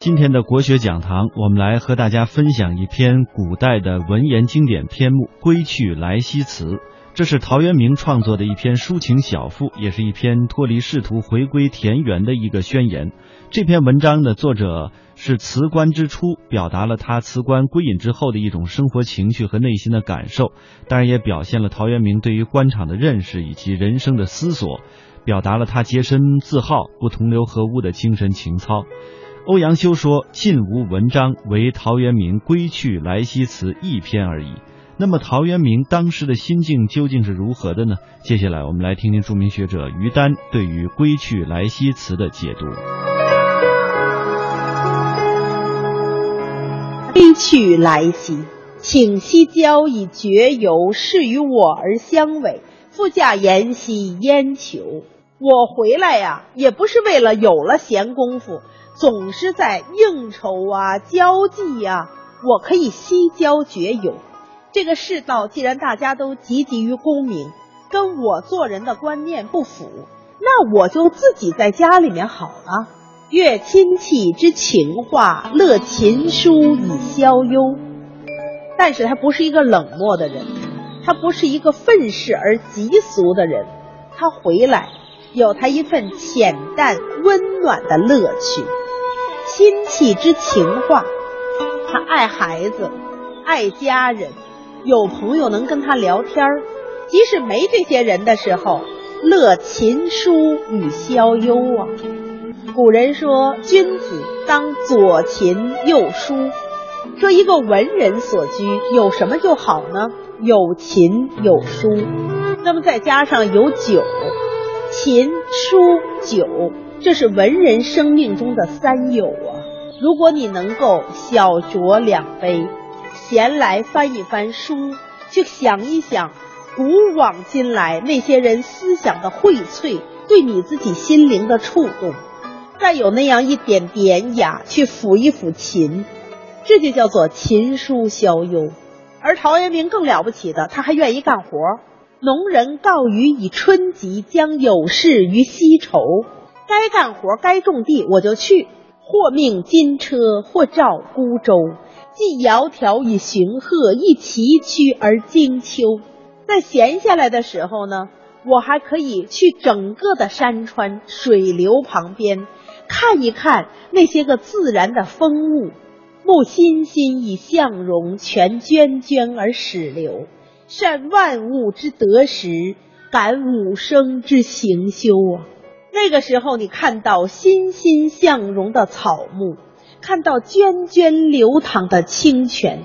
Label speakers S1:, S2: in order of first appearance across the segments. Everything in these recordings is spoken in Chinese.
S1: 今天的国学讲堂，我们来和大家分享一篇古代的文言经典篇目《归去来兮辞》。这是陶渊明创作的一篇抒情小赋，也是一篇脱离仕途回归田园的一个宣言。这篇文章的作者是辞官之初，表达了他辞官归隐之后的一种生活情绪和内心的感受，当然也表现了陶渊明对于官场的认识以及人生的思索，表达了他洁身自好、不同流合污的精神情操。欧阳修说：“晋无文章，唯陶渊明《归去来兮辞》一篇而已。”那么，陶渊明当时的心境究竟是如何的呢？接下来，我们来听听著名学者于丹对于《归去来兮辞》的解读。
S2: 归去来兮，请西郊以绝游，是与我而相违。复驾言兮焉求？我回来呀，也不是为了有了闲工夫。总是在应酬啊、交际呀，我可以西郊绝游。这个世道既然大家都汲汲于功名，跟我做人的观念不符，那我就自己在家里面好了。阅亲戚之情话，乐琴书以消忧。但是他不是一个冷漠的人，他不是一个愤世而极俗的人，他回来有他一份浅淡温暖的乐趣。亲戚之情话，他爱孩子，爱家人，有朋友能跟他聊天。即使没这些人的时候，乐琴书与消忧啊。古人说，君子当左琴右书。说一个文人所居有什么就好呢？有琴有书，那么再加上有酒，琴书酒。这是文人生命中的三友啊！如果你能够小酌两杯，闲来翻一翻书，去想一想古往今来那些人思想的荟萃，对你自己心灵的触动，再有那样一点典雅，去抚一抚琴，这就叫做琴书消忧。而陶渊明更了不起的，他还愿意干活。农人告余以春及，将有事于西畴。该干活该种地，我就去。或命金车，或召孤舟，既窈窕以寻壑，亦崎岖而经丘。在闲下来的时候呢，我还可以去整个的山川水流旁边，看一看那些个自然的风物。慕欣欣以向荣，泉涓涓而始流。善万物之得时，感五声之行休啊。那个时候，你看到欣欣向荣的草木，看到涓涓流淌的清泉，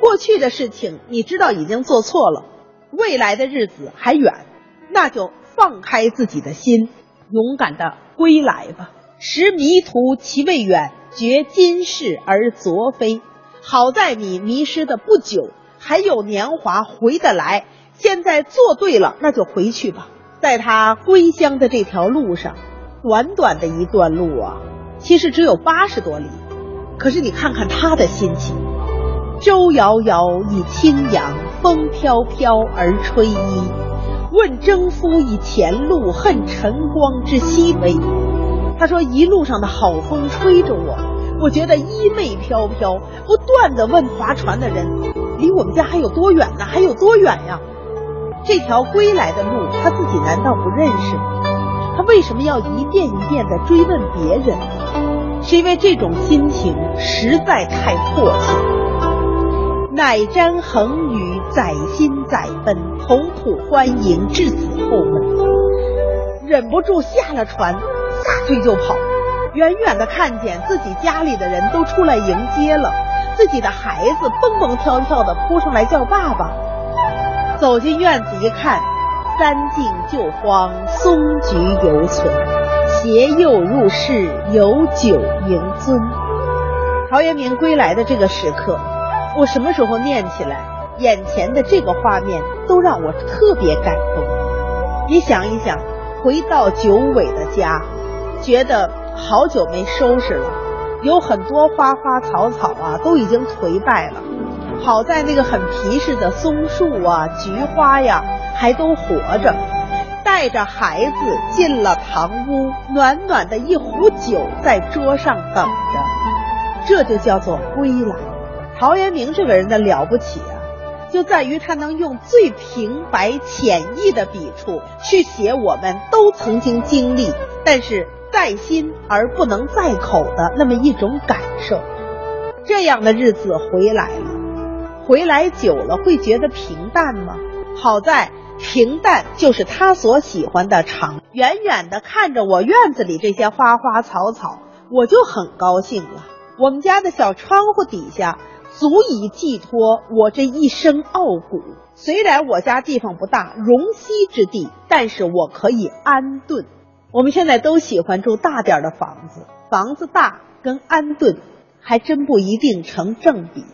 S2: 过去的事情你知道已经做错了，未来的日子还远，那就放开自己的心，勇敢的归来吧。识迷途其未远，觉今是而昨非。好在你迷失的不久，还有年华回得来。现在做对了，那就回去吧。在他归乡的这条路上，短短的一段路啊，其实只有八十多里。可是你看看他的心情：舟遥遥以轻扬，风飘飘而吹衣。问征夫以前路，恨晨光之熹微。他说一路上的好风吹着我，我觉得衣袂飘飘，不断的问划船的人：离我们家还有多远呢？还有多远呀？这条归来的路，他自己难道不认识？他为什么要一遍一遍地追问别人？是因为这种心情实在太迫切。乃瞻横宇，载心载奔，同土欢迎，至此后门。忍不住下了船，撒腿就跑。远远的看见自己家里的人都出来迎接了，自己的孩子蹦蹦跳跳的扑上来叫爸爸。走进院子一看，三径旧荒，松菊犹存。携幼入室，有酒盈樽。陶渊明归来的这个时刻，我什么时候念起来，眼前的这个画面都让我特别感动。你想一想，回到九尾的家，觉得好久没收拾了，有很多花花草草啊，都已经颓败了。好在那个很皮实的松树啊，菊花呀，还都活着。带着孩子进了堂屋，暖暖的一壶酒在桌上等着。这就叫做归来。陶渊明这个人的了不起啊，就在于他能用最平白浅易的笔触去写我们都曾经经历，但是在心而不能在口的那么一种感受。这样的日子回来了，回来久了会觉得平淡吗？好在平淡就是他所喜欢的长。远远的看着我院子里这些花花草草，我就很高兴了。我们家的小窗户底下。足以寄托我这一生傲骨。虽然我家地方不大，容膝之地，但是我可以安顿。我们现在都喜欢住大点的房子，房子大跟安顿还真不一定成正比。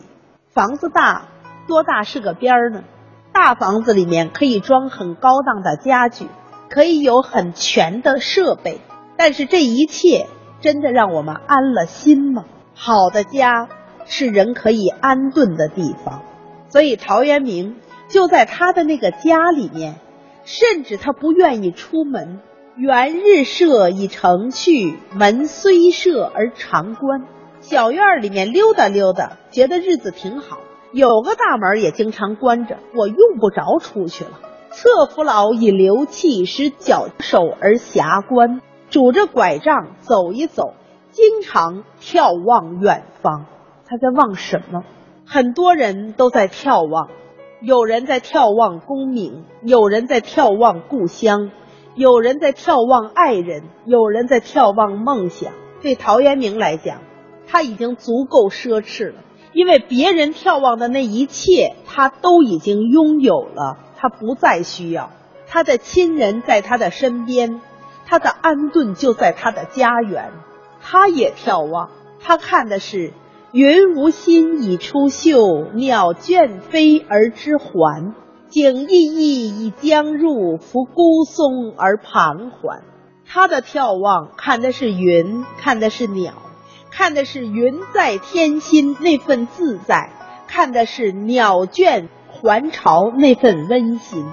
S2: 房子大多大是个边儿呢？大房子里面可以装很高档的家具，可以有很全的设备，但是这一切真的让我们安了心吗？好的家。是人可以安顿的地方，所以陶渊明就在他的那个家里面，甚至他不愿意出门。元日射以成趣，门虽设而常关。小院里面溜达溜达，觉得日子挺好。有个大门也经常关着，我用不着出去了。侧扶老以流气，使脚手而遐观。拄着拐杖走一走，经常眺望远方。他在望什么？很多人都在眺望，有人在眺望功名，有人在眺望故乡，有人在眺望爱人，有人在眺望梦想。对陶渊明来讲，他已经足够奢侈了，因为别人眺望的那一切，他都已经拥有了，他不再需要。他的亲人在他的身边，他的安顿就在他的家园。他也眺望，他看的是。云无心以出岫，鸟倦飞而知还。景翳翳以将入，扶孤松而盘桓。他的眺望看的是云，看的是鸟，看的是云在天心那份自在，看的是鸟倦还巢那份温馨。